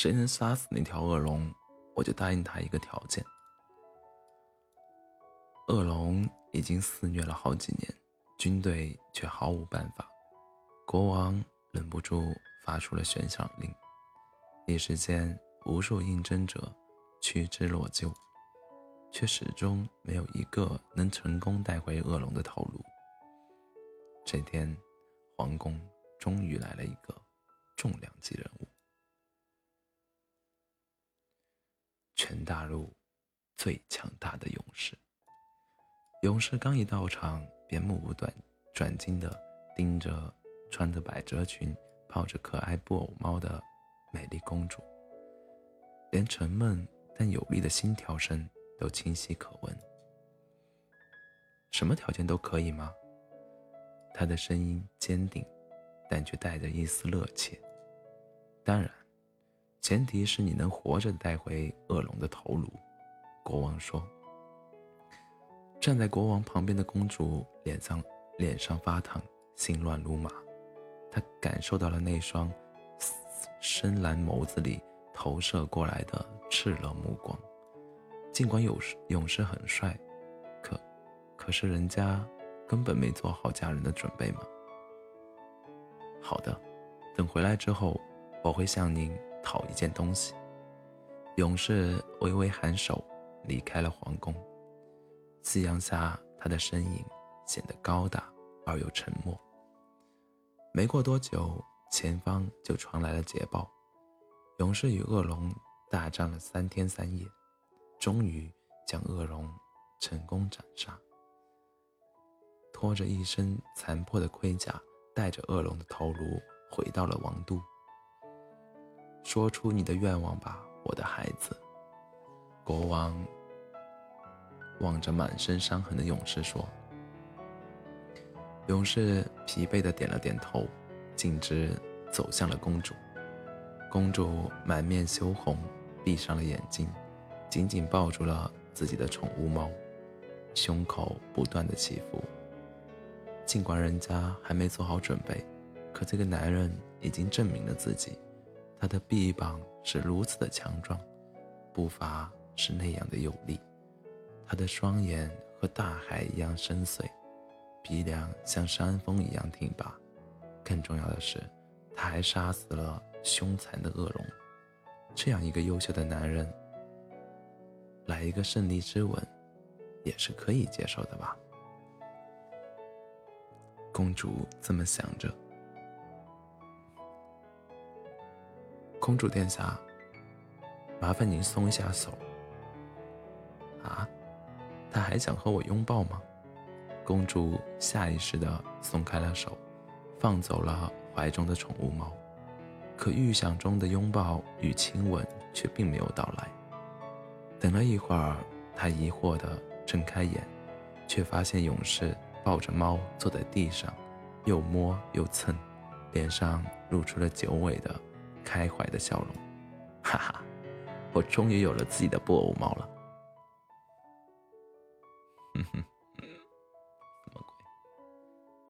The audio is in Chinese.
谁能杀死那条恶龙，我就答应他一个条件。恶龙已经肆虐了好几年，军队却毫无办法。国王忍不住发出了悬赏令，一时间，无数应征者趋之若鹜，却始终没有一个能成功带回恶龙的头颅。这天，皇宫终于来了一个重量级人物——最强大的勇士。勇士刚一到场，便目不转转睛地盯着穿着百褶裙、抱着可爱布偶猫的美丽公主，连沉闷但有力的心跳声都清晰可闻。什么条件都可以吗？他的声音坚定，但却带着一丝热切。当然，前提是你能活着带回恶龙的头颅。国王说。站在国王旁边的公主脸上脸上发烫，心乱如麻。她感受到了那双深蓝眸子里投射过来的炽热目光。尽管勇士勇士很帅，可可是人家根本没做好嫁人的准备嘛。好的，等回来之后，我会向您讨一件东西。勇士微微颔首，离开了皇宫。夕阳下，他的身影显得高大而又沉默。没过多久，前方就传来了捷报：勇士与恶龙大战了三天三夜，终于将恶龙成功斩杀。拖着一身残破的盔甲，带着恶龙的头颅回到了王都。说出你的愿望吧，我的孩子。国王。望着满身伤痕的勇士说：“勇士疲惫的点了点头，径直走向了公主。公主满面羞红，闭上了眼睛，紧紧抱住了自己的宠物猫，胸口不断的起伏。尽管人家还没做好准备，可这个男人已经证明了自己。他的臂膀是如此的强壮，步伐是那样的有力。”他的双眼和大海一样深邃，鼻梁像山峰一样挺拔。更重要的是，他还杀死了凶残的恶龙。这样一个优秀的男人，来一个胜利之吻，也是可以接受的吧？公主这么想着。公主殿下，麻烦您松一下手。啊？他还想和我拥抱吗？公主下意识地松开了手，放走了怀中的宠物猫。可预想中的拥抱与亲吻却并没有到来。等了一会儿，她疑惑地睁开眼，却发现勇士抱着猫坐在地上，又摸又蹭，脸上露出了久违的开怀的笑容。哈哈，我终于有了自己的布偶猫了。Mm-hmm.